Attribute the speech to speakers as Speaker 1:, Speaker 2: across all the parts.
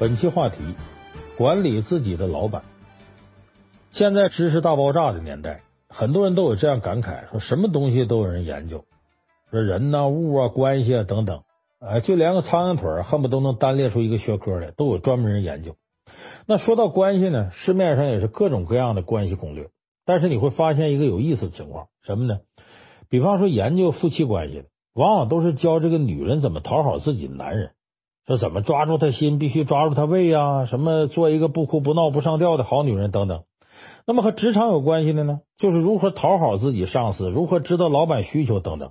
Speaker 1: 本期话题：管理自己的老板。现在知识大爆炸的年代，很多人都有这样感慨：说什么东西都有人研究，说人呐、物啊、关系啊等等，哎，就连个苍蝇腿恨不得能单列出一个学科来，都有专门人研究。那说到关系呢，市面上也是各种各样的关系攻略。但是你会发现一个有意思的情况，什么呢？比方说研究夫妻关系的，往往都是教这个女人怎么讨好自己的男人。说怎么抓住他心，必须抓住他胃啊？什么做一个不哭不闹不上吊的好女人等等。那么和职场有关系的呢，就是如何讨好自己上司，如何知道老板需求等等。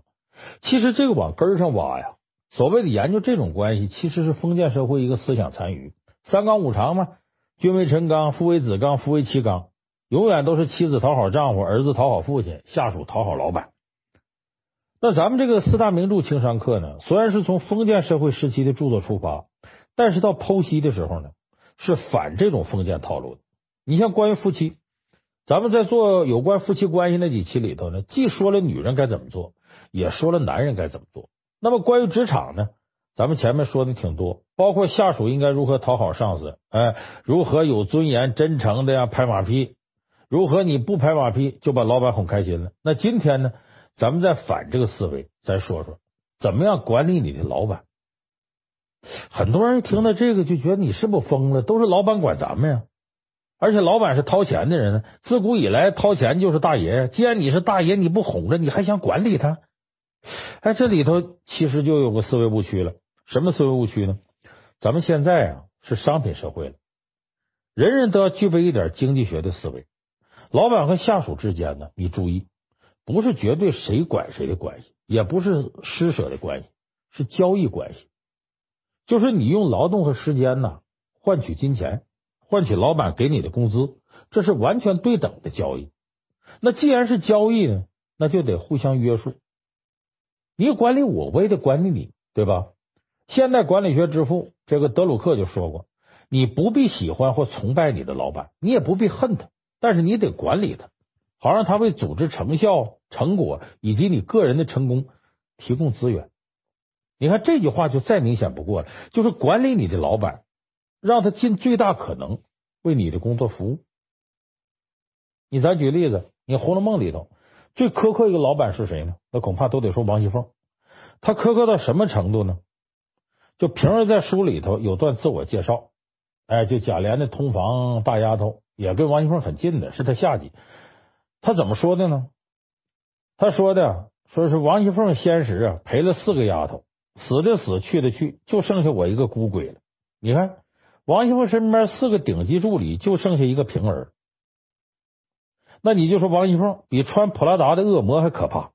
Speaker 1: 其实这个往根上挖呀，所谓的研究这种关系，其实是封建社会一个思想残余。三纲五常嘛，君为臣纲，父为子纲，夫为妻纲，永远都是妻子讨好丈夫，儿子讨好父亲，下属讨好老板。那咱们这个四大名著情商课呢，虽然是从封建社会时期的著作出发，但是到剖析的时候呢，是反这种封建套路的。你像关于夫妻，咱们在做有关夫妻关系那几期里头呢，既说了女人该怎么做，也说了男人该怎么做。那么关于职场呢，咱们前面说的挺多，包括下属应该如何讨好上司，哎，如何有尊严、真诚的呀拍马屁，如何你不拍马屁就把老板哄开心了。那今天呢？咱们再反这个思维，再说说怎么样管理你的老板。很多人听到这个就觉得你是不是疯了？都是老板管咱们呀，而且老板是掏钱的人呢，自古以来掏钱就是大爷。既然你是大爷，你不哄着，你还想管理他？哎，这里头其实就有个思维误区了。什么思维误区呢？咱们现在啊是商品社会了，人人都要具备一点经济学的思维。老板和下属之间呢，你注意。不是绝对谁管谁的关系，也不是施舍的关系，是交易关系。就是你用劳动和时间呢换取金钱，换取老板给你的工资，这是完全对等的交易。那既然是交易呢，那就得互相约束。你管理我，我也得管理你，对吧？现代管理学之父这个德鲁克就说过：你不必喜欢或崇拜你的老板，你也不必恨他，但是你得管理他。好让他为组织成效、成果以及你个人的成功提供资源。你看这句话就再明显不过了，就是管理你的老板，让他尽最大可能为你的工作服务。你咱举例子，你《红楼梦》里头最苛刻一个老板是谁呢？那恐怕都得说王熙凤。他苛刻到什么程度呢？就平儿在书里头有段自我介绍，哎，就贾琏的通房大丫头，也跟王熙凤很近的，是他下级。他怎么说的呢？他说的说是王熙凤先时啊陪了四个丫头，死的死，去的去，就剩下我一个孤鬼了。你看王熙凤身边四个顶级助理，就剩下一个平儿。那你就说王熙凤比穿普拉达的恶魔还可怕。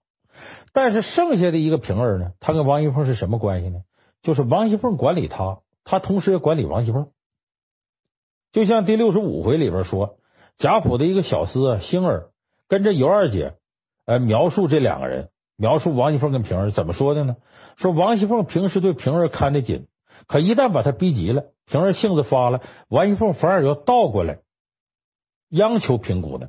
Speaker 1: 但是剩下的一个平儿呢，他跟王熙凤是什么关系呢？就是王熙凤管理他，他同时也管理王熙凤。就像第六十五回里边说，贾府的一个小厮啊星儿。跟着尤二姐，呃，描述这两个人，描述王熙凤跟平儿怎么说的呢？说王熙凤平时对平儿看得紧，可一旦把她逼急了，平儿性子发了，王熙凤反而要倒过来央求平姑娘。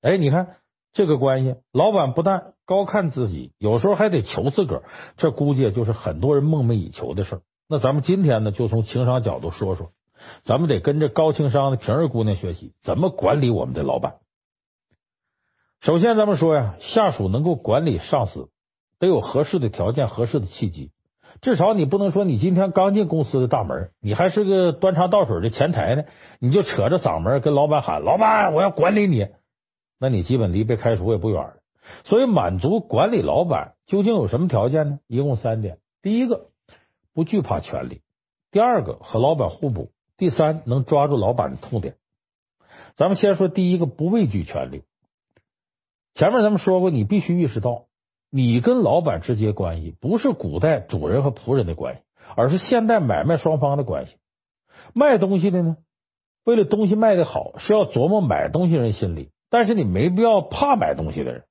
Speaker 1: 哎，你看这个关系，老板不但高看自己，有时候还得求自个儿，这估计就是很多人梦寐以求的事儿。那咱们今天呢，就从情商角度说说，咱们得跟着高情商的平儿姑娘学习，怎么管理我们的老板。首先，咱们说呀，下属能够管理上司，得有合适的条件、合适的契机。至少你不能说你今天刚进公司的大门，你还是个端茶倒水的前台呢，你就扯着嗓门跟老板喊：“老板，我要管理你。”那你基本离被开除也不远了。所以，满足管理老板究竟有什么条件呢？一共三点：第一个，不惧怕权力；第二个，和老板互补；第三，能抓住老板的痛点。咱们先说第一个，不畏惧权力。前面咱们说过，你必须意识到，你跟老板之间关系不是古代主人和仆人的关系，而是现代买卖双方的关系。卖东西的呢，为了东西卖得好，是要琢磨买东西人心理，但是你没必要怕买东西的人。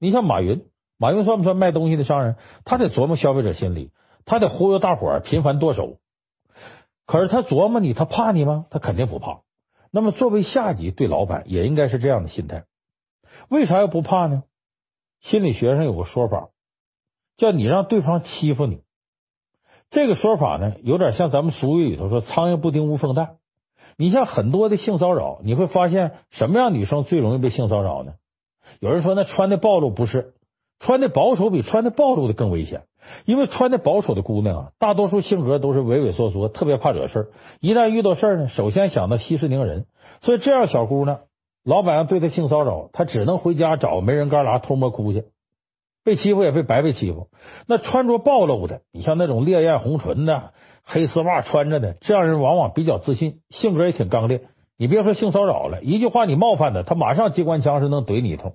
Speaker 1: 你像马云，马云算不算卖东西的商人？他得琢磨消费者心理，他得忽悠大伙儿频繁剁手。可是他琢磨你，他怕你吗？他肯定不怕。那么作为下级对老板也应该是这样的心态。为啥要不怕呢？心理学上有个说法，叫你让对方欺负你，这个说法呢，有点像咱们俗语里头说“苍蝇不叮无缝蛋”。你像很多的性骚扰，你会发现什么样女生最容易被性骚扰呢？有人说那穿的暴露不是，穿的保守比穿的暴露的更危险。因为穿的保守的姑娘啊，大多数性格都是畏畏缩缩，特别怕惹事儿。一旦遇到事儿呢，首先想到息事宁人。所以这样小姑娘，老板要对他性骚扰，他只能回家找没人旮旯偷摸哭去。被欺负也被白被欺负。那穿着暴露的，你像那种烈焰红唇的、黑丝袜穿着的，这样人往往比较自信，性格也挺刚烈。你别说性骚扰了，一句话你冒犯他，他马上机关枪是能怼你一通。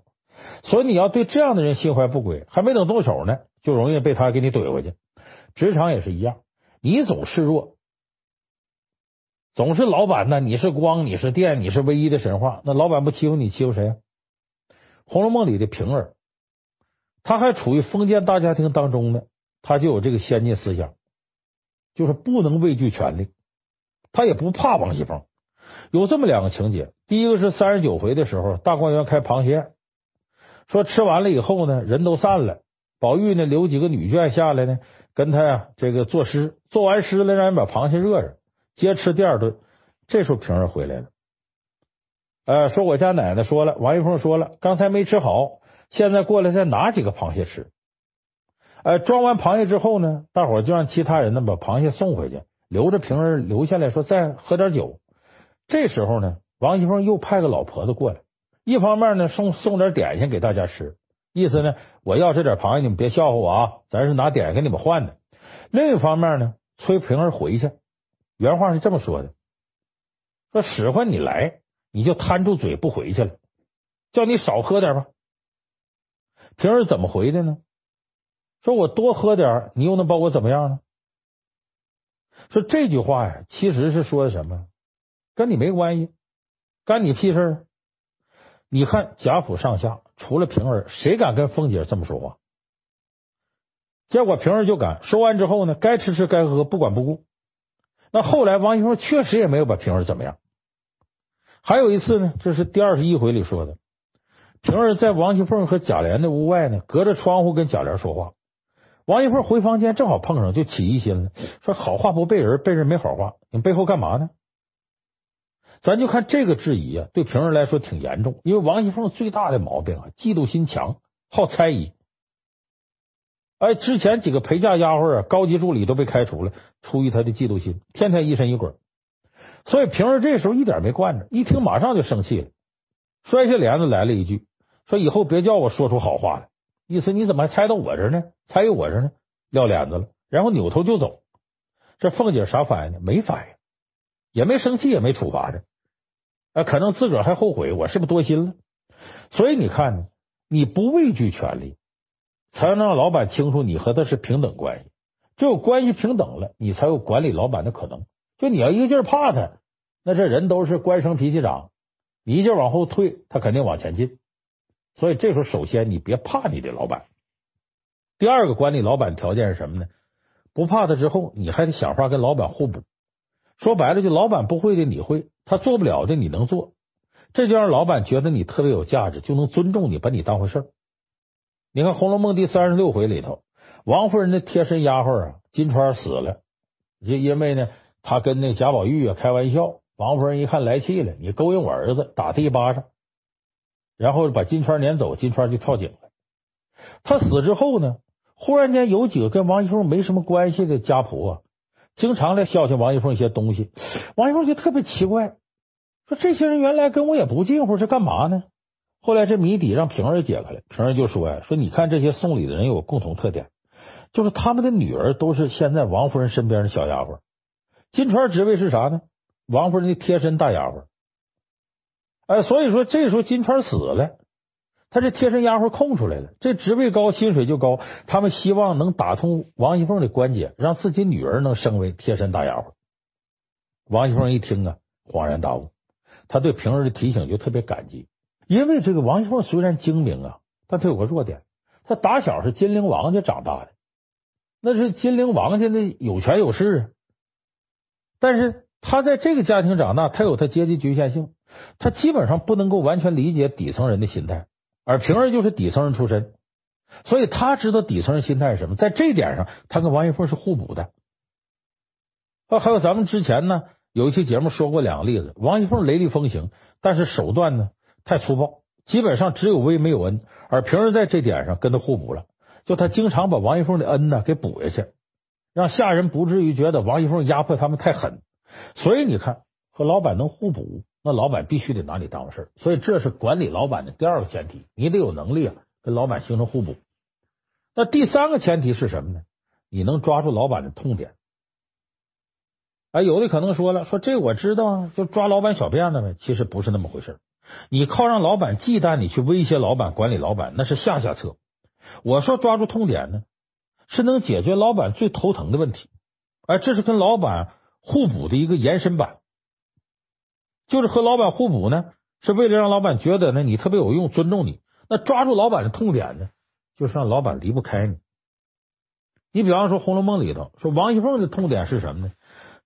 Speaker 1: 所以你要对这样的人心怀不轨，还没等动手呢，就容易被他给你怼回去。职场也是一样，你总示弱，总是老板呢，你是光，你是电，你是唯一的神话。那老板不欺负你，欺负谁啊？《红楼梦》里的平儿。他还处于封建大家庭当中呢，他就有这个先进思想，就是不能畏惧权力，他也不怕王熙凤。有这么两个情节，第一个是三十九回的时候，大观园开螃蟹宴，说吃完了以后呢，人都散了，宝玉呢留几个女眷下来呢，跟他呀这个作诗，做完诗了，让人把螃蟹热热，接着吃第二顿。这时候平儿回来了，呃，说我家奶奶说了，王熙凤说了，刚才没吃好。现在过来再拿几个螃蟹吃，呃，装完螃蟹之后呢，大伙就让其他人呢把螃蟹送回去，留着平儿留下来说再喝点酒。这时候呢，王熙凤又派个老婆子过来，一方面呢送送点点心给大家吃，意思呢我要这点螃蟹你们别笑话我啊，咱是拿点心给你们换的。另一方面呢，催平儿回去，原话是这么说的：说使唤你来，你就贪住嘴不回去了，叫你少喝点吧。平儿怎么回的呢？说我多喝点，你又能把我怎么样呢？说这句话呀，其实是说的什么？跟你没关系，干你屁事！你看贾府上下，除了平儿，谁敢跟凤姐这么说话？结果平儿就敢。说完之后呢，该吃吃该喝喝，不管不顾。那后来王熙凤确实也没有把平儿怎么样。还有一次呢，这是第二十一回里说的。平儿在王熙凤和贾琏的屋外呢，隔着窗户跟贾琏说话。王熙凤回房间正好碰上，就起疑心了，说好话不背人，背人没好话，你背后干嘛呢？咱就看这个质疑啊，对平儿来说挺严重，因为王熙凤最大的毛病啊，嫉妒心强，好猜疑。哎，之前几个陪嫁丫鬟啊，高级助理都被开除了，出于他的嫉妒心，天天疑神疑鬼。所以平儿这时候一点没惯着，一听马上就生气了，摔下帘子来了一句。说以后别叫我说出好话来，意思你怎么还猜到我这呢？猜我这呢？撂脸子了，然后扭头就走。这凤姐啥反应呢？没反应，也没生气，也没处罚他。啊，可能自个儿还后悔，我是不是多心了？所以你看呢，你不畏惧权力，才能让老板清楚你和他是平等关系。只有关系平等了，你才有管理老板的可能。就你要一个劲儿怕他，那这人都是官生脾气长，你一劲儿往后退，他肯定往前进。所以这时候，首先你别怕你的老板。第二个管理老板条件是什么呢？不怕他之后，你还得想法跟老板互补。说白了，就老板不会的你会，他做不了的你能做，这就让老板觉得你特别有价值，就能尊重你，把你当回事儿。你看《红楼梦》第三十六回里头，王夫人的贴身丫鬟啊，金釧死了，就因为呢，他跟那贾宝玉啊开玩笑，王夫人一看来气了，你勾引我儿子，打他一巴掌。然后把金釧撵走，金釧就跳井了。他死之后呢，忽然间有几个跟王熙凤没什么关系的家仆啊，经常来孝敬王熙凤一些东西。王熙凤就特别奇怪，说这些人原来跟我也不近乎，是干嘛呢？后来这谜底让平儿解开了，平儿就说呀：“说你看这些送礼的人有共同特点，就是他们的女儿都是现在王夫人身边的小丫鬟。金釧职位是啥呢？王夫人的贴身大丫鬟。”哎，所以说这时候金釧死了，他这贴身丫鬟空出来了，这职位高，薪水就高。他们希望能打通王熙凤的关节，让自己女儿能升为贴身大丫鬟。王熙凤一听啊，恍然大悟，他对平儿的提醒就特别感激，因为这个王熙凤虽然精明啊，但她有个弱点，她打小是金陵王家长大的，那是金陵王家的有权有势啊，但是她在这个家庭长大，她有她阶级局限性。他基本上不能够完全理解底层人的心态，而平儿就是底层人出身，所以他知道底层人心态是什么。在这点上，他跟王熙凤是互补的。啊，还有咱们之前呢有一期节目说过两个例子，王熙凤雷厉风行，但是手段呢太粗暴，基本上只有威没有恩，而平儿在这点上跟他互补了，就他经常把王一凤的恩呢给补下去，让下人不至于觉得王一凤压迫他们太狠。所以你看，和老板能互补，那老板必须得拿你当回事。所以这是管理老板的第二个前提，你得有能力啊，跟老板形成互补。那第三个前提是什么呢？你能抓住老板的痛点。哎，有的可能说了，说这我知道啊，就抓老板小辫子呗。其实不是那么回事。你靠让老板忌惮你去威胁老板、管理老板，那是下下策。我说抓住痛点呢，是能解决老板最头疼的问题。哎，这是跟老板互补的一个延伸版，就是和老板互补呢，是为了让老板觉得呢你特别有用，尊重你。那抓住老板的痛点呢，就是让老板离不开你。你比方说《红楼梦》里头说王熙凤的痛点是什么呢？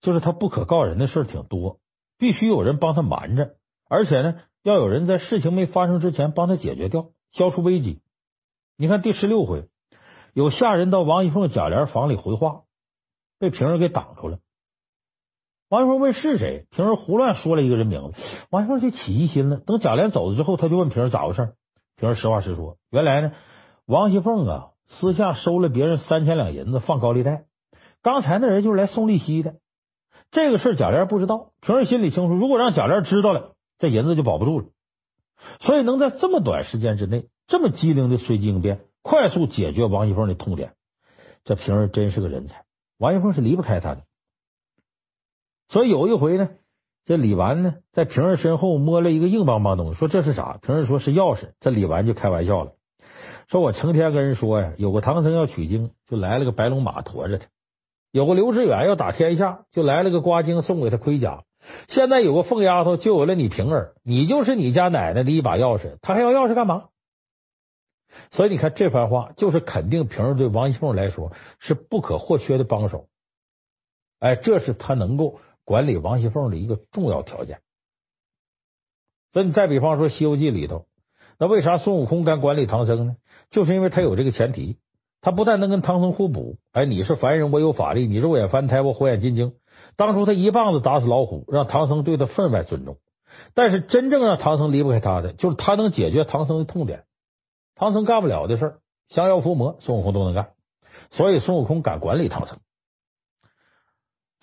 Speaker 1: 就是他不可告人的事挺多，必须有人帮他瞒着，而且呢，要有人在事情没发生之前帮他解决掉，消除危机。你看第十六回，有下人到王熙凤贾琏房里回话，被平儿给挡住了。王熙凤问是谁，平儿胡乱说了一个人名字，王熙凤就起疑心了。等贾琏走了之后，他就问平儿咋回事，平儿实话实说，原来呢，王熙凤啊私下收了别人三千两银子放高利贷，刚才那人就是来送利息的。这个事贾琏不知道，平儿心里清楚。如果让贾琏知道了，这银子就保不住了。所以能在这么短时间之内，这么机灵的随机应变，快速解决王熙凤的痛点，这平儿真是个人才。王熙凤是离不开他的。所以有一回呢，这李纨呢在平儿身后摸了一个硬邦邦东西，说这是啥？平儿说是钥匙。这李纨就开玩笑了，说我成天跟人说呀，有个唐僧要取经，就来了个白龙马驮着他。有个刘志远要打天下，就来了个瓜精送给他盔甲。现在有个凤丫头就有了你平儿，你就是你家奶奶的一把钥匙，她还要钥匙干嘛？所以你看这番话，就是肯定平儿对王熙凤来说是不可或缺的帮手。哎，这是他能够管理王熙凤的一个重要条件。那你再比方说《西游记》里头，那为啥孙悟空敢管理唐僧呢？就是因为他有这个前提。他不但能跟唐僧互补，哎，你是凡人，我有法力；你肉眼凡胎，我火眼金睛。当初他一棒子打死老虎，让唐僧对他分外尊重。但是真正让唐僧离不开他的，就是他能解决唐僧的痛点。唐僧干不了的事，降妖伏魔，孙悟空都能干。所以孙悟空敢管理唐僧。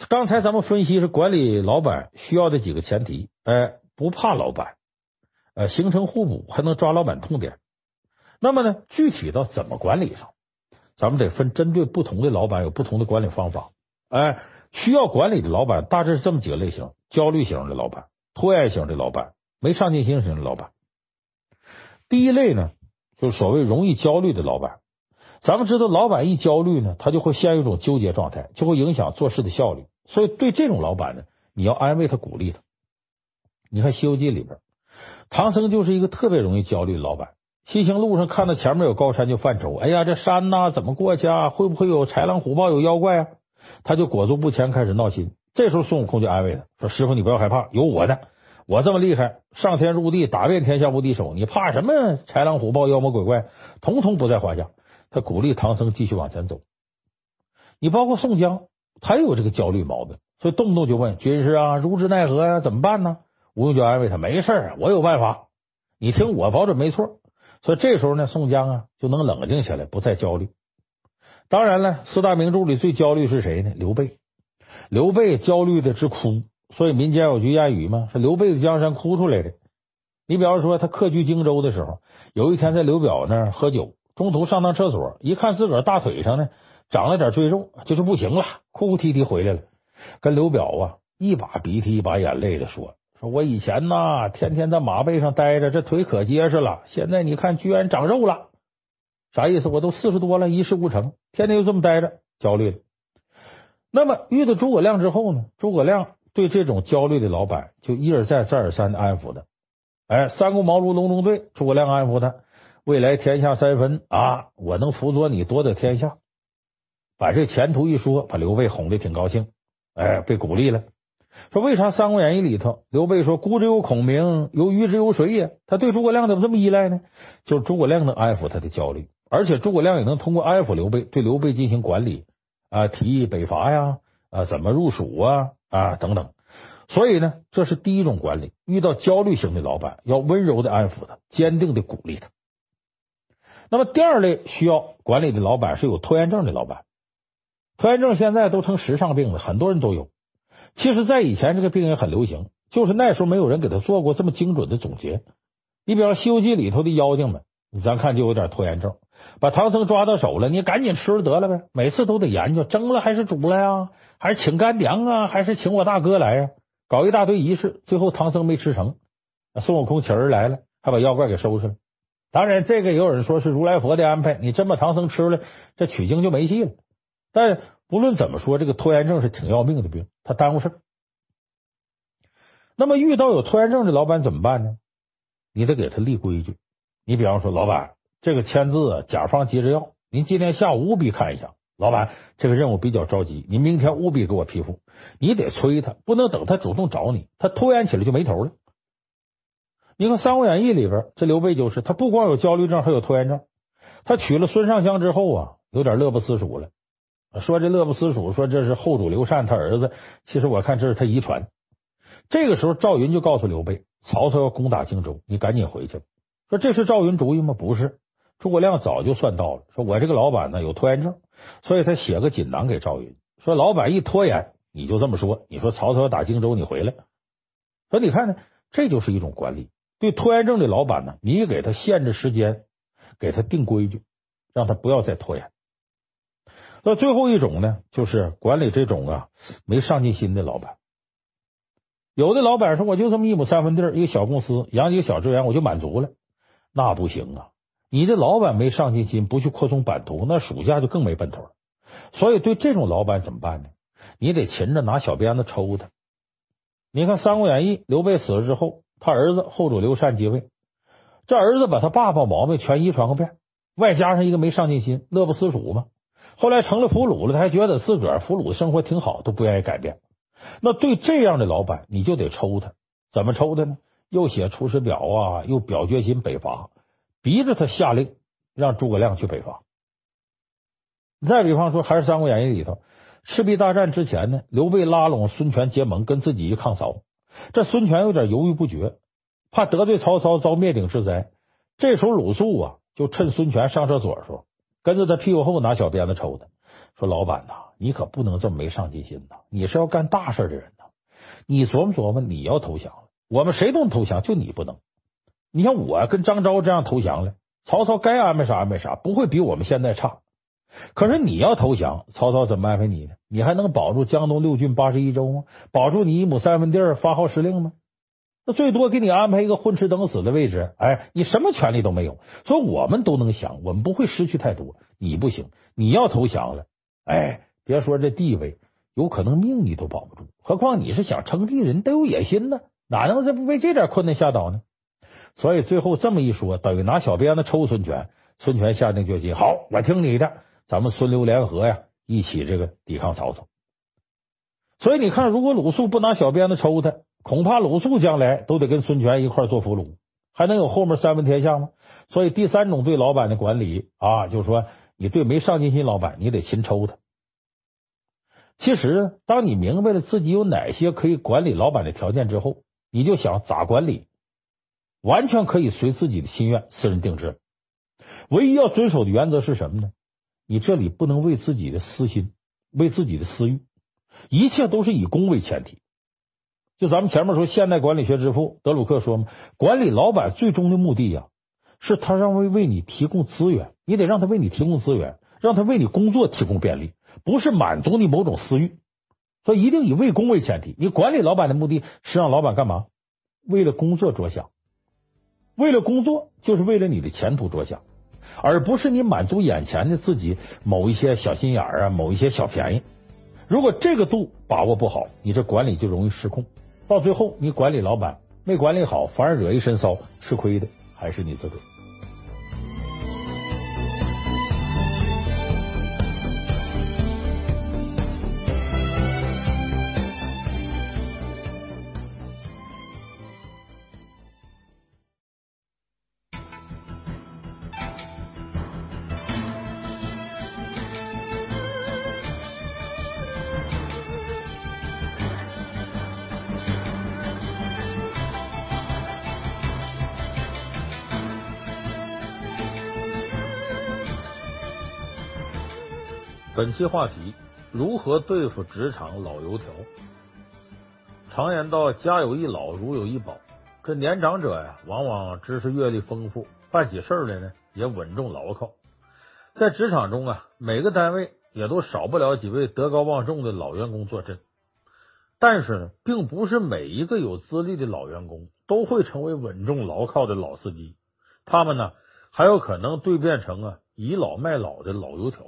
Speaker 1: 刚才咱们分析是管理老板需要的几个前提，哎，不怕老板，呃，形成互补，还能抓老板痛点。那么呢，具体到怎么管理上？咱们得分针对不同的老板有不同的管理方法。哎，需要管理的老板大致是这么几个类型：焦虑型的老板、拖延型的老板、没上进心型的老板。第一类呢，就是所谓容易焦虑的老板。咱们知道，老板一焦虑呢，他就会陷入一种纠结状态，就会影响做事的效率。所以，对这种老板呢，你要安慰他、鼓励他。你看《西游记》里边，唐僧就是一个特别容易焦虑的老板。西行路上看到前面有高山就犯愁，哎呀，这山呐怎么过去啊？会不会有豺狼虎豹有妖怪啊？他就裹足不前，开始闹心。这时候孙悟空就安慰他说：“师傅，你不要害怕，有我呢，我这么厉害，上天入地，打遍天下无敌手，你怕什么豺狼虎豹妖魔鬼怪？统统不在话下。”他鼓励唐僧继续往前走。你包括宋江，他也有这个焦虑毛病，所以动不动就问军师啊，如之奈何呀？怎么办呢？吴用就安慰他：“没事，我有办法，你听我保准没错。”所以这时候呢，宋江啊就能冷静下来，不再焦虑。当然了，四大名著里最焦虑是谁呢？刘备。刘备焦虑的直哭，所以民间有句谚语嘛，是刘备的江山哭出来的。你比方说，他客居荆州的时候，有一天在刘表那儿喝酒，中途上趟厕所，一看自个儿大腿上呢长了点赘肉，就是不行了，哭哭啼啼回来了，跟刘表啊一把鼻涕一把眼泪的说。说我以前呐，天天在马背上待着，这腿可结实了。现在你看，居然长肉了，啥意思？我都四十多了，一事无成，天天就这么待着，焦虑。那么遇到诸葛亮之后呢？诸葛亮对这种焦虑的老板，就一而再、再而三的安抚他。哎，三顾茅庐隆中对，诸葛亮安抚他，未来天下三分啊，我能辅佐你夺得天下。把这前途一说，把刘备哄得挺高兴，哎，被鼓励了。说为啥《三国演义》里头刘备说孤之有孔明，有鱼之有谁也？他对诸葛亮怎么这么依赖呢？就是诸葛亮能安抚他的焦虑，而且诸葛亮也能通过安抚刘备，对刘备进行管理啊，提议北伐呀，啊，怎么入蜀啊啊等等。所以呢，这是第一种管理。遇到焦虑型的老板，要温柔的安抚他，坚定的鼓励他。那么第二类需要管理的老板是有拖延症的老板。拖延症现在都成时尚病了，很多人都有。其实，在以前这个病也很流行，就是那时候没有人给他做过这么精准的总结。你比方《西游记》里头的妖精们，咱看就有点拖延症，把唐僧抓到手了，你赶紧吃了得了呗。每次都得研究蒸了还是煮了呀，还是请干娘啊，还是请我大哥来呀？搞一大堆仪式，最后唐僧没吃成，孙悟空请人来了，还把妖怪给收拾了。当然，这个也有人说是如来佛的安排，你真把唐僧吃了，这取经就没戏了。但不论怎么说，这个拖延症是挺要命的病，他耽误事。那么遇到有拖延症的老板怎么办呢？你得给他立规矩。你比方说，老板这个签字啊，甲方急着要，您今天下午务必看一下。老板，这个任务比较着急，你明天务必给我批复。你得催他，不能等他主动找你，他拖延起来就没头了。你看《三国演义》里边，这刘备就是他，不光有焦虑症，还有拖延症。他娶了孙尚香之后啊，有点乐不思蜀了。说这乐不思蜀，说这是后主刘禅他儿子，其实我看这是他遗传。这个时候，赵云就告诉刘备，曹操要攻打荆州，你赶紧回去。说这是赵云主意吗？不是，诸葛亮早就算到了。说我这个老板呢有拖延症。所以他写个锦囊给赵云，说老板一拖延，你就这么说，你说曹操要打荆州，你回来。说你看呢，这就是一种管理。对拖延症的老板呢，你给他限制时间，给他定规矩，让他不要再拖延。那最后一种呢，就是管理这种啊没上进心的老板。有的老板说，我就这么一亩三分地，一个小公司，养几个小职员，我就满足了。那不行啊。你的老板没上进心，不去扩充版图，那属下就更没奔头了。所以，对这种老板怎么办呢？你得勤着拿小鞭子抽他。你看《三国演义》，刘备死了之后，他儿子后主刘禅继位，这儿子把他爸爸毛病全遗传个遍，外加上一个没上进心、乐不思蜀嘛。后来成了俘虏了，他还觉得自个儿俘虏的生活挺好，都不愿意改变。那对这样的老板，你就得抽他。怎么抽他呢？又写出师表啊，又表决心北伐。逼着他下令让诸葛亮去北伐。再比方说，还是《三国演义》里头，赤壁大战之前呢，刘备拉拢孙权结盟，跟自己一抗曹。这孙权有点犹豫不决，怕得罪曹操遭灭顶之灾。这时候鲁肃啊，就趁孙权上厕所的时候，跟着他屁股后拿小鞭子抽他，说：“老板呐，你可不能这么没上进心呐！你是要干大事的人呐！你琢磨琢磨，你要投降了，我们谁都能投降，就你不能。”你像我跟张昭这样投降了，曹操该安排啥安排啥，不会比我们现在差。可是你要投降，曹操怎么安排你呢？你还能保住江东六郡八十一州吗？保住你一亩三分地儿发号施令吗？那最多给你安排一个混吃等死的位置，哎，你什么权利都没有。所以我们都能想，我们不会失去太多。你不行，你要投降了，哎，别说这地位，有可能命你都保不住。何况你是想称帝人，得有野心呢，哪能这不被这点困难吓倒呢？所以最后这么一说，等于拿小鞭子抽孙权。孙权下定决心，好，我听你的，咱们孙刘联合呀，一起这个抵抗曹操。所以你看，如果鲁肃不拿小鞭子抽他，恐怕鲁肃将来都得跟孙权一块做俘虏，还能有后面三分天下吗？所以第三种对老板的管理啊，就是说你对没上进心老板，你得勤抽他。其实，当你明白了自己有哪些可以管理老板的条件之后，你就想咋管理。完全可以随自己的心愿私人定制，唯一要遵守的原则是什么呢？你这里不能为自己的私心、为自己的私欲，一切都是以公为前提。就咱们前面说，现代管理学之父德鲁克说嘛，管理老板最终的目的呀，是他让为为你提供资源，你得让他为你提供资源，让他为你工作提供便利，不是满足你某种私欲。所以一定以为公为前提。你管理老板的目的是让老板干嘛？为了工作着想。为了工作，就是为了你的前途着想，而不是你满足眼前的自己某一些小心眼啊，某一些小便宜。如果这个度把握不好，你这管理就容易失控，到最后你管理老板没管理好，反而惹一身骚，吃亏的还是你自个。本期话题：如何对付职场老油条？常言道，家有一老，如有一宝。这年长者呀，往往知识阅历丰富，办起事儿来呢也稳重牢靠。在职场中啊，每个单位也都少不了几位德高望重的老员工坐镇。但是呢，并不是每一个有资历的老员工都会成为稳重牢靠的老司机，他们呢还有可能蜕变成啊倚老卖老的老油条。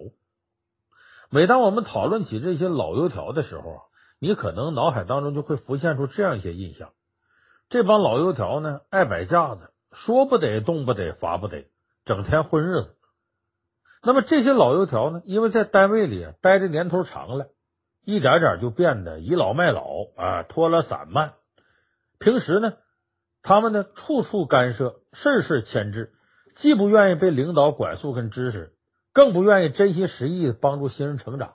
Speaker 1: 每当我们讨论起这些老油条的时候啊，你可能脑海当中就会浮现出这样一些印象：这帮老油条呢，爱摆架子，说不得，动不得，罚不得，整天混日子。那么这些老油条呢，因为在单位里待的年头长了。一点点就变得倚老卖老啊，拖拉散漫。平时呢，他们呢处处干涉，事事牵制，既不愿意被领导管束跟支持，更不愿意真心实意的帮助新人成长，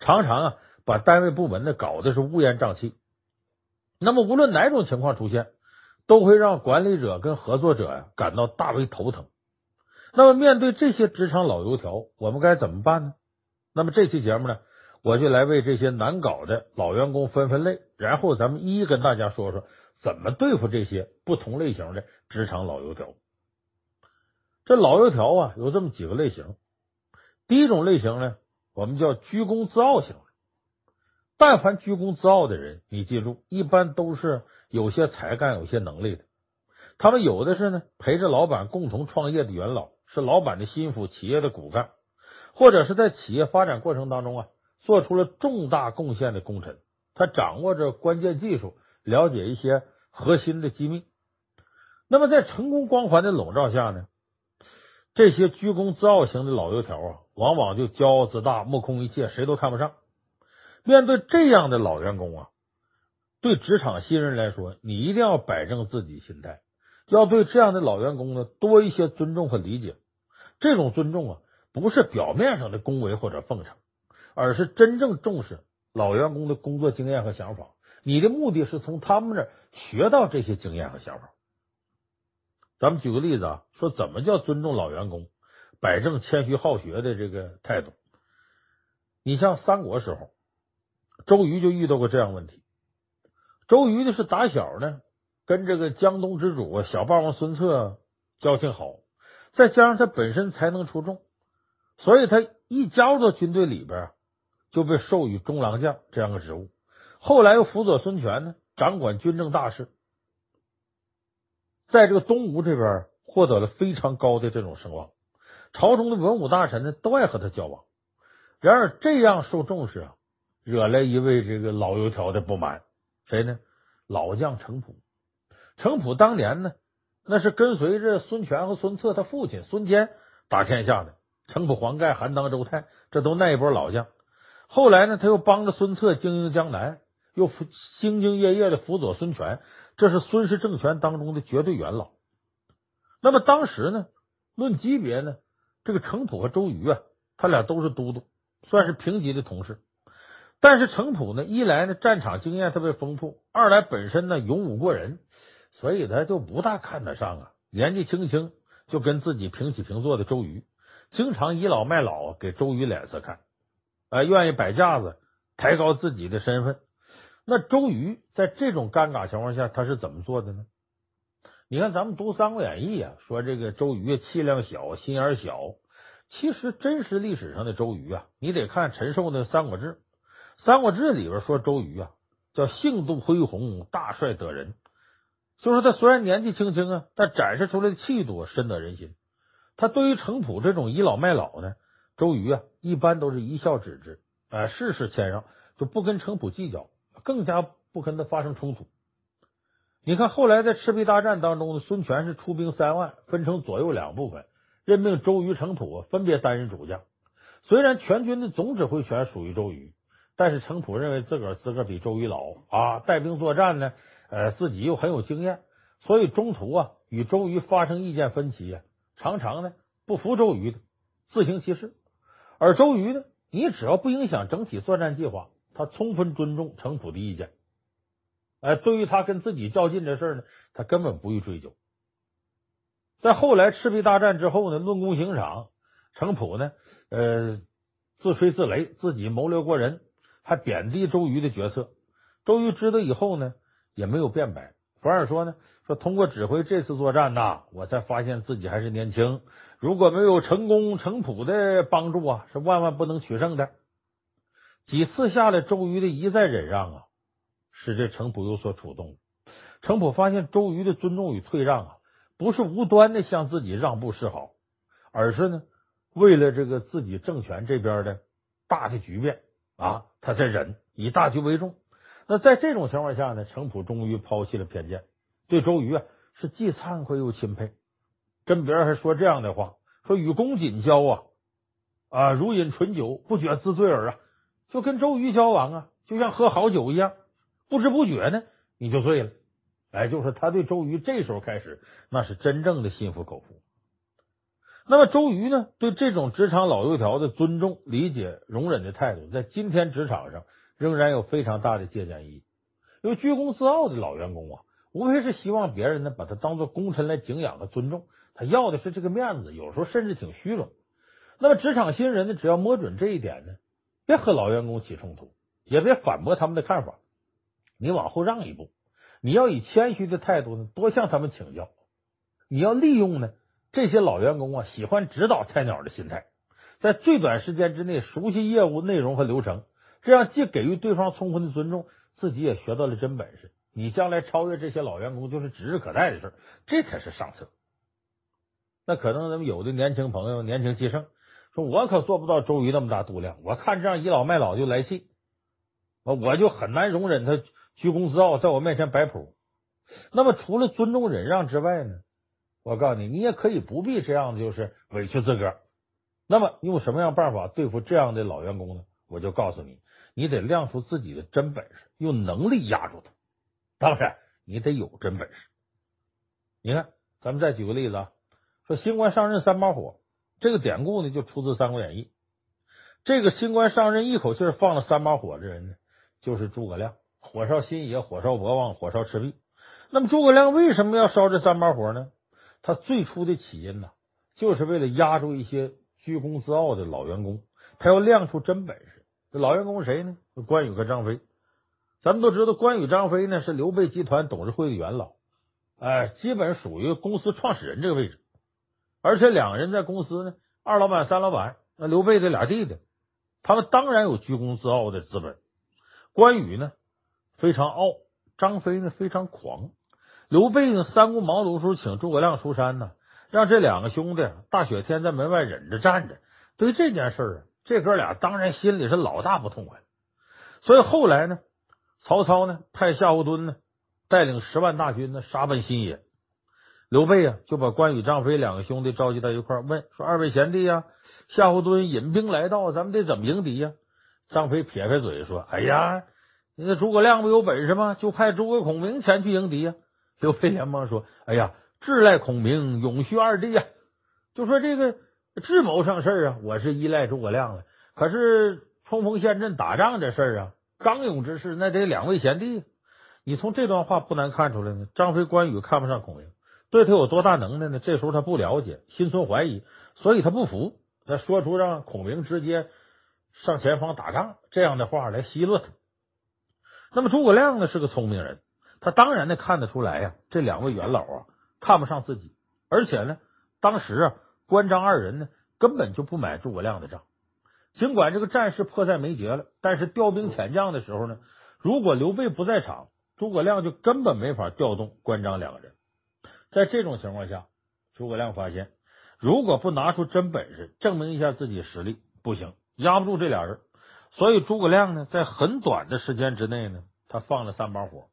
Speaker 1: 常常啊把单位部门呢搞得是乌烟瘴气。那么无论哪种情况出现，都会让管理者跟合作者呀感到大为头疼。那么面对这些职场老油条，我们该怎么办呢？那么这期节目呢？我就来为这些难搞的老员工分分类，然后咱们一一跟大家说说怎么对付这些不同类型的职场老油条。这老油条啊，有这么几个类型。第一种类型呢，我们叫居功自傲型。但凡居功自傲的人，你记住，一般都是有些才干、有些能力的。他们有的是呢，陪着老板共同创业的元老，是老板的心腹、企业的骨干，或者是在企业发展过程当中啊。做出了重大贡献的功臣，他掌握着关键技术，了解一些核心的机密。那么，在成功光环的笼罩下呢，这些居功自傲型的老油条啊，往往就骄傲自大，目空一切，谁都看不上。面对这样的老员工啊，对职场新人来说，你一定要摆正自己心态，要对这样的老员工呢多一些尊重和理解。这种尊重啊，不是表面上的恭维或者奉承。而是真正重视老员工的工作经验和想法，你的目的是从他们那儿学到这些经验和想法。咱们举个例子啊，说怎么叫尊重老员工，摆正谦虚好学的这个态度。你像三国时候，周瑜就遇到过这样问题。周瑜呢是打小呢跟这个江东之主小霸王孙策交情好，再加上他本身才能出众，所以他一加入到军队里边。就被授予中郎将这样的职务，后来又辅佐孙权呢，掌管军政大事，在这个东吴这边获得了非常高的这种声望，朝中的文武大臣呢都爱和他交往。然而这样受重视啊，惹来一位这个老油条的不满，谁呢？老将程普。程普当年呢，那是跟随着孙权和孙策他父亲孙坚打天下的，程普、黄盖、韩当、周泰，这都那一波老将。后来呢，他又帮着孙策经营江南，又兢兢业业的辅佐孙权，这是孙氏政权当中的绝对元老。那么当时呢，论级别呢，这个程普和周瑜啊，他俩都是都督，算是平级的同事。但是程普呢，一来呢战场经验特别丰富，二来本身呢勇武过人，所以他就不大看得上啊。年纪轻轻就跟自己平起平坐的周瑜，经常倚老卖老，给周瑜脸色看。啊，愿意摆架子，抬高自己的身份。那周瑜在这种尴尬情况下，他是怎么做的呢？你看，咱们读《三国演义》啊，说这个周瑜气量小，心眼小。其实真实历史上的周瑜啊，你得看陈寿的《三国志》。《三国志》里边说周瑜啊，叫性度恢宏，大帅得人。就是他虽然年纪轻轻啊，但展示出来的气度深得人心。他对于程普这种倚老卖老呢，周瑜啊，一般都是一笑置之，啊，事事谦让，就不跟程普计较，更加不跟他发生冲突。你看后来在赤壁大战当中呢，孙权是出兵三万，分成左右两部分，任命周瑜、程普分别担任主将。虽然全军的总指挥权属于周瑜，但是程普认为自个儿资格比周瑜老啊，带兵作战呢，呃，自己又很有经验，所以中途啊与周瑜发生意见分歧啊，常常呢不服周瑜的，自行其事。而周瑜呢，你只要不影响整体作战计划，他充分尊重程普的意见。哎，对于他跟自己较劲这事儿呢，他根本不予追究。在后来赤壁大战之后呢，论功行赏，程普呢，呃，自吹自擂，自己谋略过人，还贬低周瑜的决策。周瑜知道以后呢，也没有辩白，反而说呢，说通过指挥这次作战呐，我才发现自己还是年轻，如果没有成功程普的帮助啊，是万万不能取胜的。几次下来，周瑜的一再忍让啊，使这程普有所触动。程普发现周瑜的尊重与退让啊，不是无端的向自己让步示好，而是呢，为了这个自己政权这边的大的局面啊，他在忍，以大局为重。那在这种情况下呢，程普终于抛弃了偏见，对周瑜啊是既惭愧又钦佩。跟别人还说这样的话，说与公瑾交啊啊，如饮醇酒，不觉自醉耳啊，就跟周瑜交往啊，就像喝好酒一样，不知不觉呢你就醉了。哎，就是他对周瑜这时候开始，那是真正的心服口服。那么周瑜呢，对这种职场老油条的尊重、理解、容忍的态度，在今天职场上仍然有非常大的借鉴意义。因为居功自傲的老员工啊，无非是希望别人呢把他当做功臣来敬仰和尊重，他要的是这个面子，有时候甚至挺虚荣。那么职场新人呢，只要摸准这一点呢，别和老员工起冲突，也别反驳他们的看法，你往后让一步。你要以谦虚的态度呢，多向他们请教。你要利用呢这些老员工啊，喜欢指导菜鸟的心态，在最短时间之内熟悉业务内容和流程，这样既给予对方充分的尊重，自己也学到了真本事。你将来超越这些老员工就是指日可待的事，这才是上策。那可能咱们有的年轻朋友年轻气盛，说我可做不到周瑜那么大度量，我看这样倚老卖老就来气，我就很难容忍他。居功自傲，在我面前摆谱。那么，除了尊重忍让之外呢？我告诉你，你也可以不必这样，就是委屈自个儿。那么，用什么样办法对付这样的老员工呢？我就告诉你，你得亮出自己的真本事，用能力压住他。当然，你得有真本事。你看，咱们再举个例子啊，说新官上任三把火，这个典故呢，就出自《三国演义》。这个新官上任一口气放了三把火的人呢，就是诸葛亮。火烧新野，火烧博望，火烧赤壁。那么诸葛亮为什么要烧这三把火呢？他最初的起因呢，就是为了压住一些居功自傲的老员工，他要亮出真本事。这老员工谁呢？关羽和张飞。咱们都知道，关羽、张飞呢是刘备集团董事会的元老，哎，基本属于公司创始人这个位置。而且两个人在公司呢，二老板、三老板，那刘备的俩弟弟，他们当然有居功自傲的资本。关羽呢？非常傲，张飞呢非常狂，刘备呢三顾茅庐时候请诸葛亮出山呢，让这两个兄弟大雪天在门外忍着站着。对于这件事啊，这哥俩当然心里是老大不痛快。所以后来呢，曹操呢派夏侯惇呢带领十万大军呢杀奔新野，刘备啊就把关羽、张飞两个兄弟召集到一块儿，问说：“二位贤弟呀，夏侯惇引兵来到，咱们得怎么迎敌呀？”张飞撇开嘴说：“哎呀。”你那诸葛亮不有本事吗？就派诸葛孔明前去迎敌呀。刘备连忙说：“哎呀，智赖孔明，勇须二弟呀。”就说这个智谋上事啊，我是依赖诸葛亮了。可是冲锋陷阵打仗这事啊，刚勇之事，那得两位贤弟。你从这段话不难看出来呢，张飞、关羽看不上孔明，对他有多大能耐呢？这时候他不了解，心存怀疑，所以他不服。他说出让孔明直接上前方打仗这样的话来奚落他。那么诸葛亮呢是个聪明人，他当然呢看得出来呀，这两位元老啊看不上自己，而且呢，当时啊关张二人呢根本就不买诸葛亮的账。尽管这个战事迫在眉睫了，但是调兵遣将的时候呢，如果刘备不在场，诸葛亮就根本没法调动关张两个人。在这种情况下，诸葛亮发现，如果不拿出真本事证明一下自己实力，不行，压不住这俩人。所以诸葛亮呢，在很短的时间之内呢，他放了三把火，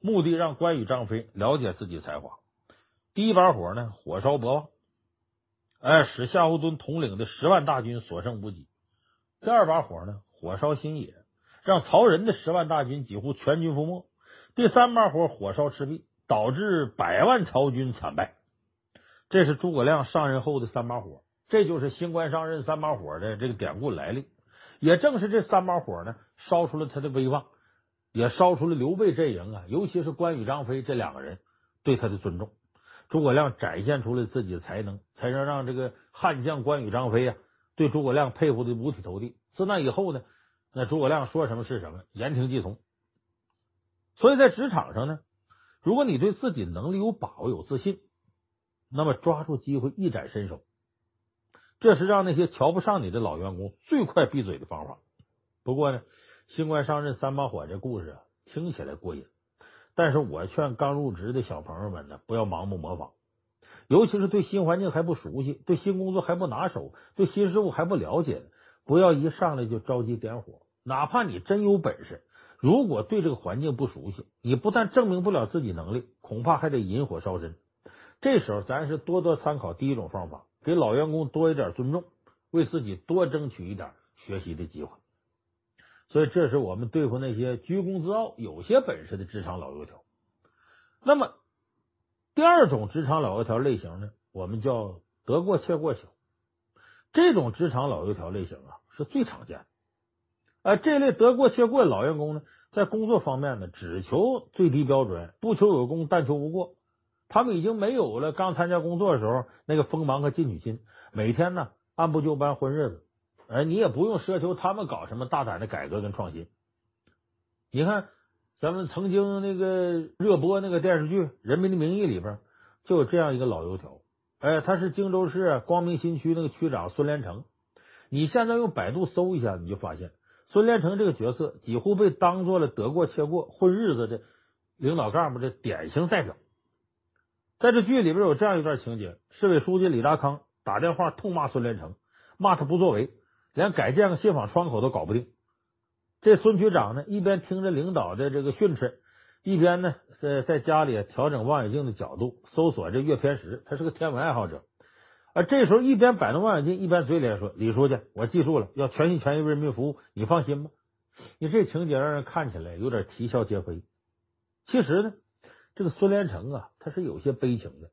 Speaker 1: 目的让关羽、张飞了解自己才华。第一把火呢，火烧博望，哎，使夏侯惇统领的十万大军所剩无几。第二把火呢，火烧新野，让曹仁的十万大军几乎全军覆没。第三把火，火烧赤壁，导致百万曹军惨败。这是诸葛亮上任后的三把火，这就是新官上任三把火的这个典故来历。也正是这三把火呢，烧出了他的威望，也烧出了刘备阵营啊，尤其是关羽、张飞这两个人对他的尊重。诸葛亮展现出了自己的才能，才能让这个悍将关羽、张飞啊对诸葛亮佩服的五体投地。自那以后呢，那诸葛亮说什么是什么，言听计从。所以在职场上呢，如果你对自己能力有把握、有自信，那么抓住机会一展身手，这是让那些瞧不上你的老员工最快闭嘴的方法。不过呢，新官上任三把火这故事啊，听起来过瘾，但是我劝刚入职的小朋友们呢，不要盲目模仿，尤其是对新环境还不熟悉、对新工作还不拿手、对新事物还不了解，不要一上来就着急点火，哪怕你真有本事。如果对这个环境不熟悉，你不但证明不了自己能力，恐怕还得引火烧身。这时候，咱是多多参考第一种方法，给老员工多一点尊重，为自己多争取一点学习的机会。所以，这是我们对付那些居功自傲、有些本事的职场老油条。那么，第二种职场老油条类型呢，我们叫得过且过型。这种职场老油条类型啊，是最常见的。而这类得过且过老员工呢，在工作方面呢，只求最低标准，不求有功，但求无过。他们已经没有了刚参加工作的时候那个锋芒和进取心，每天呢按部就班混日子。哎，你也不用奢求他们搞什么大胆的改革跟创新。你看，咱们曾经那个热播那个电视剧《人民的名义》里边，就有这样一个老油条。哎，他是荆州市光明新区那个区长孙连成。你现在用百度搜一下，你就发现。孙连成这个角色几乎被当做了得过且过、混日子的领导干部的典型代表。在这剧里边有这样一段情节：市委书记李达康打电话痛骂孙连成，骂他不作为，连改建个信访窗口都搞不定。这孙局长呢，一边听着领导的这个训斥，一边呢在在家里调整望远镜的角度，搜索这月偏食，他是个天文爱好者。而这时候，一边摆弄望远镜，一边嘴里说：“李书记，我记住了，要全心全意为人民服务，你放心吧。”你这情节让人看起来有点啼笑皆非。其实呢，这个孙连成啊，他是有些悲情的。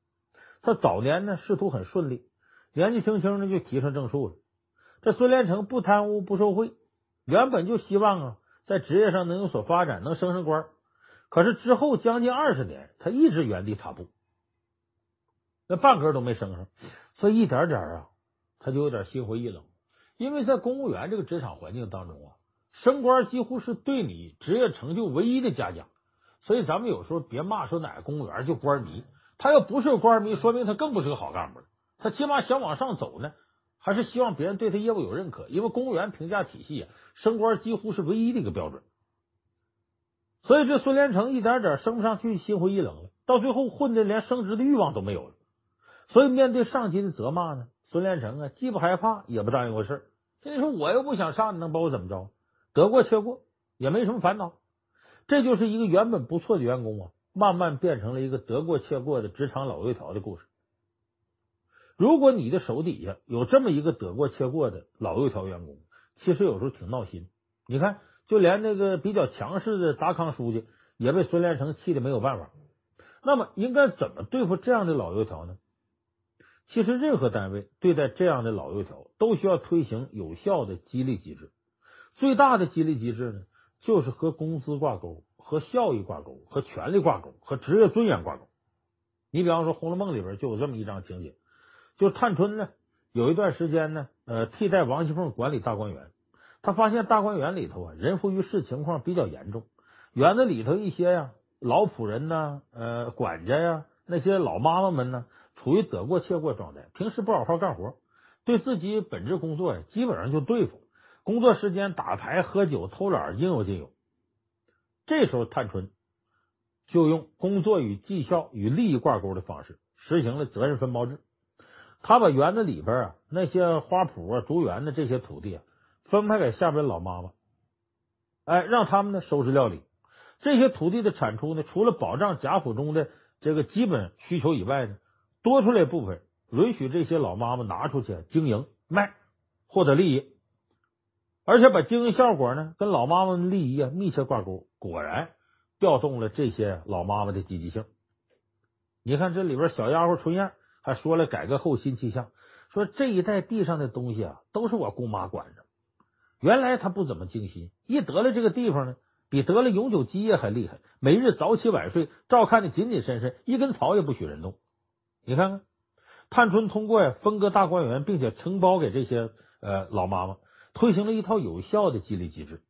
Speaker 1: 他早年呢仕途很顺利，年纪轻轻的就提上正数了。这孙连成不贪污不受贿，原本就希望啊在职业上能有所发展，能升升官。可是之后将近二十年，他一直原地踏步，那半格都没升上。所以一点点啊，他就有点心灰意冷，因为在公务员这个职场环境当中啊，升官几乎是对你职业成就唯一的嘉奖。所以咱们有时候别骂说哪个公务员就官迷，他要不是个官迷，说明他更不是个好干部。他起码想往上走呢，还是希望别人对他业务有认可。因为公务员评价体系啊，升官几乎是唯一的一个标准。所以这孙连成一点点升不上去，心灰意冷了，到最后混的连升职的欲望都没有了。所以面对上级的责骂呢，孙连成啊，既不害怕，也不当一回事。所以说，我又不想上，你能把我怎么着？得过且过，也没什么烦恼。这就是一个原本不错的员工啊，慢慢变成了一个得过且过的职场老油条的故事。如果你的手底下有这么一个得过且过的老油条员工，其实有时候挺闹心。你看，就连那个比较强势的达康书记，也被孙连成气的没有办法。那么，应该怎么对付这样的老油条呢？其实，任何单位对待这样的老油条，都需要推行有效的激励机制。最大的激励机制呢，就是和工资挂钩、和效益挂钩、和权力挂钩、和职业尊严挂钩。你比方说，《红楼梦》里边就有这么一章情节，就探春呢，有一段时间呢，呃，替代王熙凤管理大观园，他发现大观园里头啊，人浮于事情况比较严重，园子里头一些呀，老仆人呐，呃，管家呀，那些老妈妈们呢。处于得过且过状态，平时不好好干活，对自己本职工作呀，基本上就对付。工作时间打牌、喝酒、偷懒，应有尽有。这时候，探春就用工作与绩效与利益挂钩的方式，实行了责任分包制。他把园子里边啊那些花圃啊、竹园的这些土地啊，分派给下边老妈妈，哎，让他们呢收拾料理。这些土地的产出呢，除了保障贾府中的这个基本需求以外呢，多出来部分，允许这些老妈妈拿出去经营卖，获得利益，而且把经营效果呢跟老妈妈的利益啊密切挂钩，果然调动了这些老妈妈的积极性。你看这里边小丫鬟春燕还说了改革后新气象，说这一带地上的东西啊都是我姑妈管着，原来她不怎么精心，一得了这个地方呢，比得了永久基业还厉害，每日早起晚睡，照看的紧紧深深，一根草也不许人动。你看看，探春通过呀分割大观园，并且承包给这些呃老妈妈，推行了一套有效的激励机制。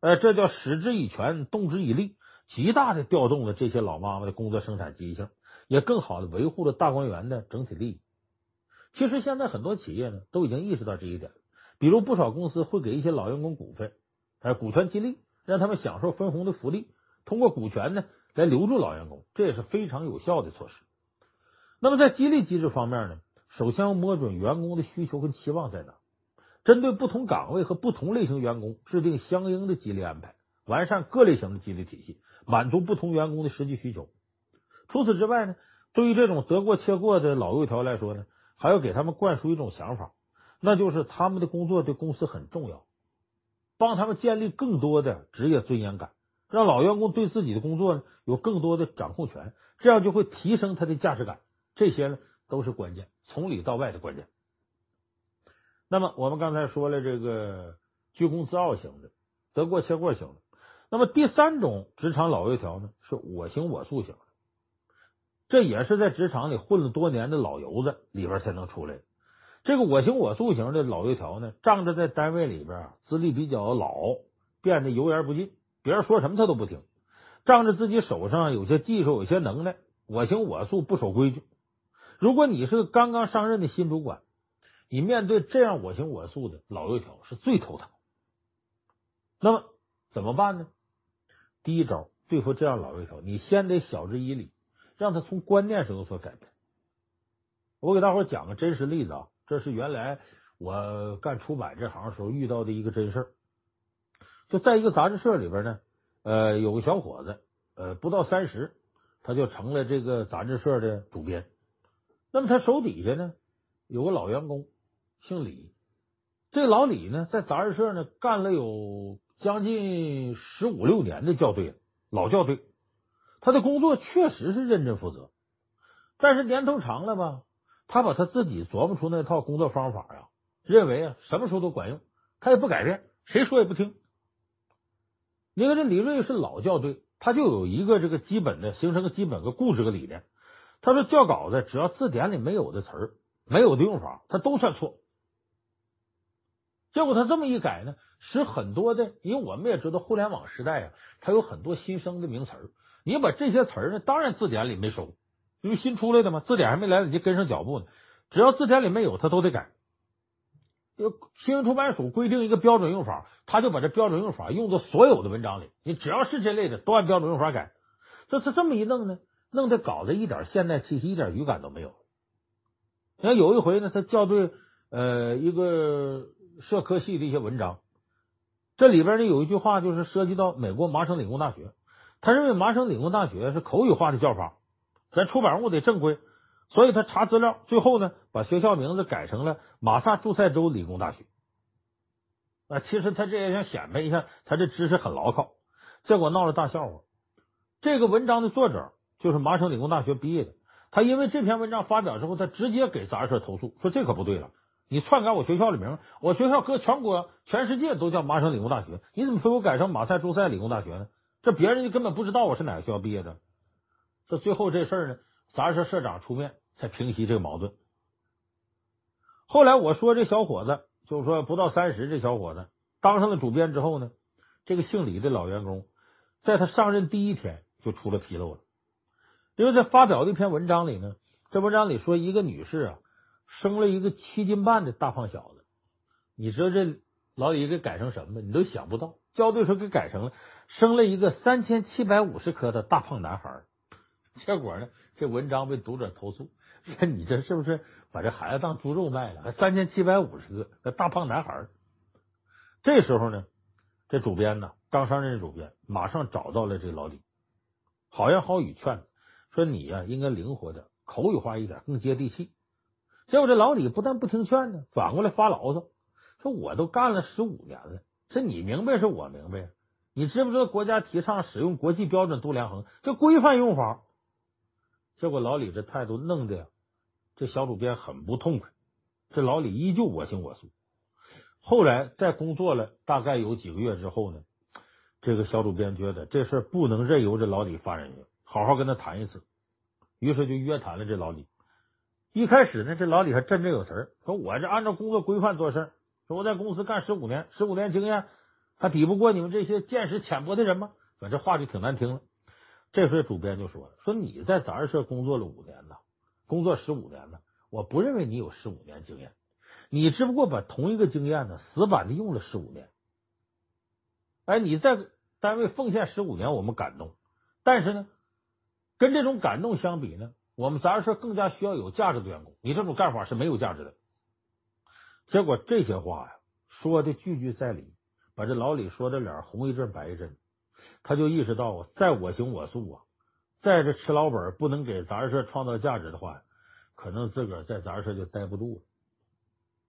Speaker 1: 呃，这叫使之以权，动之以利，极大的调动了这些老妈妈的工作生产积极性，也更好的维护了大观园的整体利益。其实现在很多企业呢都已经意识到这一点，比如不少公司会给一些老员工股份，呃，股权激励，让他们享受分红的福利，通过股权呢来留住老员工，这也是非常有效的措施。那么在激励机制方面呢，首先要摸准员工的需求跟期望在哪，针对不同岗位和不同类型员工制定相应的激励安排，完善各类型的激励体系，满足不同员工的实际需求。除此之外呢，对于这种得过且过的老油条来说呢，还要给他们灌输一种想法，那就是他们的工作对公司很重要，帮他们建立更多的职业尊严感，让老员工对自己的工作呢有更多的掌控权，这样就会提升他的价值感。这些呢都是关键，从里到外的关键。那么我们刚才说了这个居功自傲型的，得过且过型的。那么第三种职场老油条呢，是我行我素型的。这也是在职场里混了多年的老油子里边才能出来。这个我行我素型的老油条呢，仗着在单位里边资历比较老，变得油盐不进，别人说什么他都不听。仗着自己手上有些技术、有些能耐，我行我素，不守规矩。如果你是刚刚上任的新主管，你面对这样我行我素的老油条是最头疼。那么怎么办呢？第一招对付这样老油条，你先得晓之以理。让他从观念上有所改变。我给大伙讲个真实例子啊，这是原来我干出版这行时候遇到的一个真事。就在一个杂志社里边呢，呃，有个小伙子，呃，不到三十，他就成了这个杂志社的主编。那么他手底下呢，有个老员工，姓李。这老李呢，在杂志社呢干了有将近十五六年的校对，老校对。他的工作确实是认真负责，但是年头长了吧，他把他自己琢磨出那套工作方法呀，认为啊什么时候都管用，他也不改变，谁说也不听。你看这李锐是老校对，他就有一个这个基本的形成个基本个固执个理念。他说校稿子只要字典里没有的词儿、没有的用法，他都算错。结果他这么一改呢，使很多的，因为我们也知道互联网时代啊，它有很多新生的名词儿。你把这些词儿呢，当然字典里没收，因为新出来的嘛，字典还没来得及跟上脚步呢。只要字典里没有，他都得改。就新闻出版署规定一个标准用法，他就把这标准用法用到所有的文章里。你只要是这类的，都按标准用法改。这是这么一弄呢，弄得搞得一点现代气息、一点语感都没有。你看有一回呢，他校对呃一个社科系的一些文章，这里边呢有一句话，就是涉及到美国麻省理工大学。他认为麻省理工大学是口语化的叫法，咱出版物得正规，所以他查资料，最后呢把学校名字改成了马萨诸塞州理工大学。啊，其实他这也想显摆一下，他这知识很牢靠，结果闹了大笑话。这个文章的作者就是麻省理工大学毕业的，他因为这篇文章发表之后，他直接给杂志社投诉，说这可不对了，你篡改我学校的名，我学校搁全国全世界都叫麻省理工大学，你怎么非给我改成马赛诸塞理工大学呢？这别人就根本不知道我是哪个学校毕业的。这最后这事儿呢，杂志社社长出面才平息这个矛盾。后来我说这小伙子，就是说不到三十这小伙子当上了主编之后呢，这个姓李的老员工，在他上任第一天就出了纰漏了。因为在发表的一篇文章里呢，这文章里说一个女士啊生了一个七斤半的大胖小子，你说这老李给改成什么？你都想不到，校对说给改成了。生了一个三千七百五十克的大胖男孩，结果呢，这文章被读者投诉，说你这是不是把这孩子当猪肉卖了？还三千七百五十个大胖男孩。这时候呢，这主编呢刚上任主编马上找到了这老李，好言好语劝说你呀、应该灵活点，口语化一点，更接地气。结果这老李不但不听劝呢，反过来发牢骚，说我都干了十五年了，是你明白是我明白。你知不知道国家提倡使用国际标准度量衡，这规范用法？结果老李这态度弄得这小主编很不痛快。这老李依旧我行我素。后来在工作了大概有几个月之后呢，这个小主编觉得这事不能任由这老李发言权，好好跟他谈一次。于是就约谈了这老李。一开始呢，这老李还振振有词，说我这按照工作规范做事，说我在公司干十五年，十五年经验还抵不过你们这些见识浅薄的人吗？反正这话就挺难听了。这时候主编就说了：“说你在杂志社工作了五年了，工作十五年了，我不认为你有十五年经验，你只不过把同一个经验呢死板的用了十五年。哎，你在单位奉献十五年，我们感动，但是呢，跟这种感动相比呢，我们杂志社更加需要有价值的员工。你这种干法是没有价值的。”结果这些话呀，说的句句在理，把这老李说的脸红一阵白一阵。他就意识到啊，再我行我素啊，在这吃老本不能给杂志社创造价值的话，可能自个儿在杂志社就待不住了。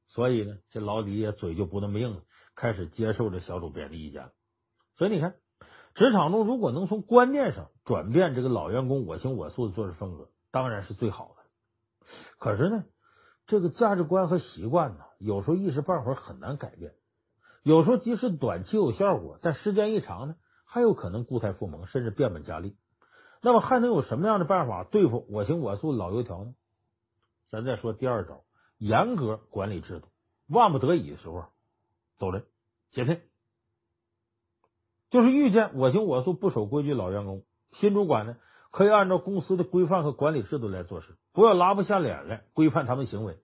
Speaker 1: 所以呢，这老李也嘴就不那么硬了，开始接受这小主编的意见了。所以你看，职场中如果能从观念上转变这个老员工我行我素的做事风格，当然是最好的。可是呢，这个价值观和习惯呢，有时候一时半会儿很难改变。有时候即使短期有效果，但时间一长呢，还有可能固态复萌，甚至变本加厉。那么还能有什么样的办法对付我行我素老油条呢？咱再说第二招，严格管理制度，万不得已的时候走人解聘。就是遇见我行我素不守规矩老员工，新主管呢可以按照公司的规范和管理制度来做事，不要拉不下脸来规范他们行为。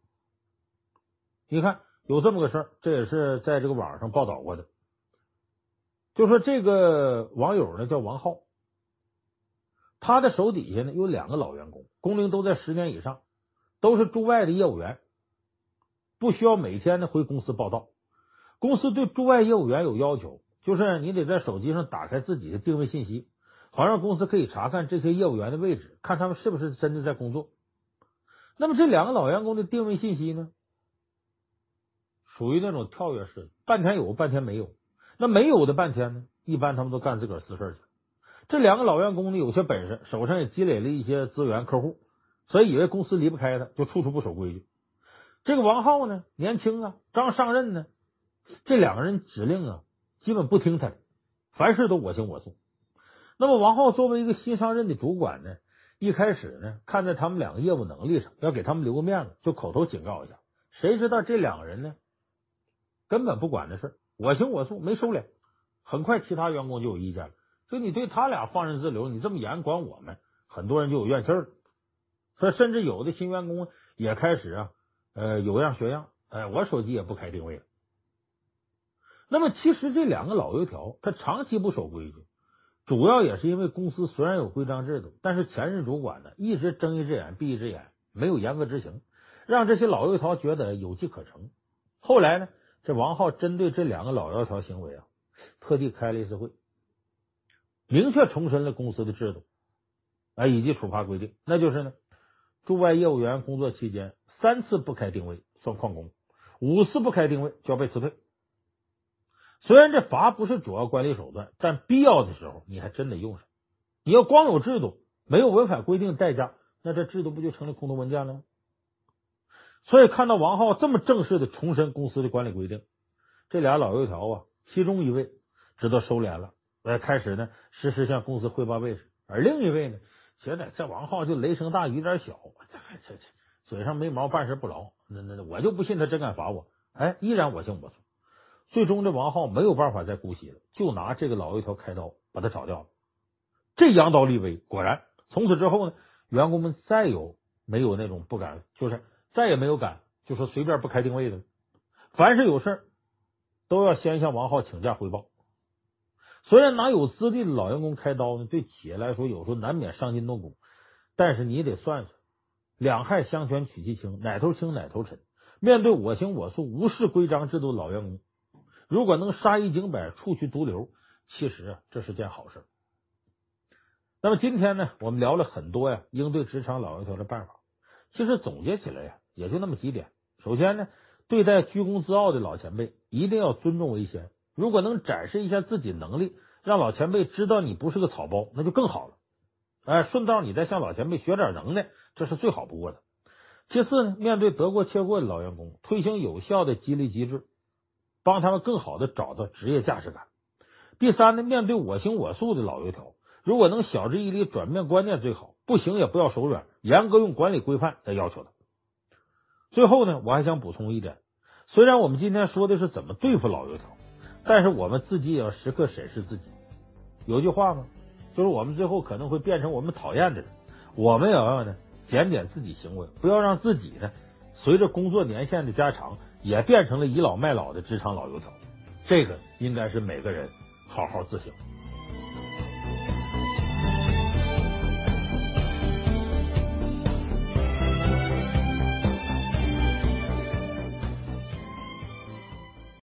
Speaker 1: 你看有这么个事儿，这也是在这个网上报道过的。就说这个网友呢叫王浩，他的手底下呢有两个老员工，工龄都在十年以上，都是驻外的业务员，不需要每天呢回公司报道。公司对驻外业务员有要求，就是你得在手机上打开自己的定位信息，好让公司可以查看这些业务员的位置，看他们是不是真的在工作。那么这两个老员工的定位信息呢，属于那种跳跃式的，半天有，半天没有。那没有的半天呢，一般他们都干自个儿私事去。这两个老员工呢，有些本事，手上也积累了一些资源客户，所以以为公司离不开他，就处处不守规矩。这个王浩呢，年轻啊，刚上任呢，这两个人指令啊，基本不听他的，凡事都我行我素。那么王浩作为一个新上任的主管呢，一开始呢，看在他们两个业务能力上，要给他们留个面子，就口头警告一下。谁知道这两个人呢，根本不管这事。我行我素，没收敛。很快，其他员工就有意见了，所以你对他俩放任自流，你这么严管我们，很多人就有怨气了。所以，甚至有的新员工也开始啊，呃，有样学样，哎，我手机也不开定位了。那么，其实这两个老油条，他长期不守规矩，主要也是因为公司虽然有规章制度，但是前任主管呢，一直睁一只眼闭一只眼，没有严格执行，让这些老油条觉得有机可乘。后来呢？这王浩针对这两个老油条行为啊，特地开了一次会，明确重申了公司的制度啊以及处罚规定，那就是呢，驻外业务员工作期间三次不开定位算旷工，五次不开定位就要被辞退。虽然这罚不是主要管理手段，但必要的时候你还真得用上。你要光有制度，没有违反规定的代价，那这制度不就成了空头文件了吗？所以看到王浩这么正式的重申公司的管理规定，这俩老油条啊，其中一位知道收敛了，来开始呢实时向公司汇报位置，而另一位呢，觉得这王浩就雷声大雨点小，这这嘴上没毛，办事不牢，那那我就不信他真敢罚我，哎，依然我行我素。最终这王浩没有办法再姑息了，就拿这个老油条开刀把他炒掉了。这扬刀立威，果然从此之后呢，员工们再有没有那种不敢就是。再也没有敢就说随便不开定位的，凡是有事都要先向王浩请假汇报。虽然拿有资历的老员工开刀呢，对企业来说有时候难免伤筋动骨，但是你得算算，两害相权取其轻，哪头轻哪头沉。面对我行我素、无视规章制度的老员工，如果能杀一儆百、除去毒瘤，其实，这是件好事。那么今天呢，我们聊了很多呀，应对职场老油条的办法。其实总结起来呀。也就那么几点。首先呢，对待居功自傲的老前辈，一定要尊重为先。如果能展示一下自己能力，让老前辈知道你不是个草包，那就更好了。哎，顺道你再向老前辈学点能耐，这是最好不过的。其次呢，面对得过且过的老员工，推行有效的激励机制，帮他们更好的找到职业价值感。第三呢，面对我行我素的老油条，如果能晓之以理，转变观念最好，不行也不要手软，严格用管理规范来要求他。最后呢，我还想补充一点：虽然我们今天说的是怎么对付老油条，但是我们自己也要时刻审视自己。有句话吗？就是我们最后可能会变成我们讨厌的人。我们也要呢检点自己行为，不要让自己呢随着工作年限的加长，也变成了倚老卖老的职场老油条。这个应该是每个人好好自省。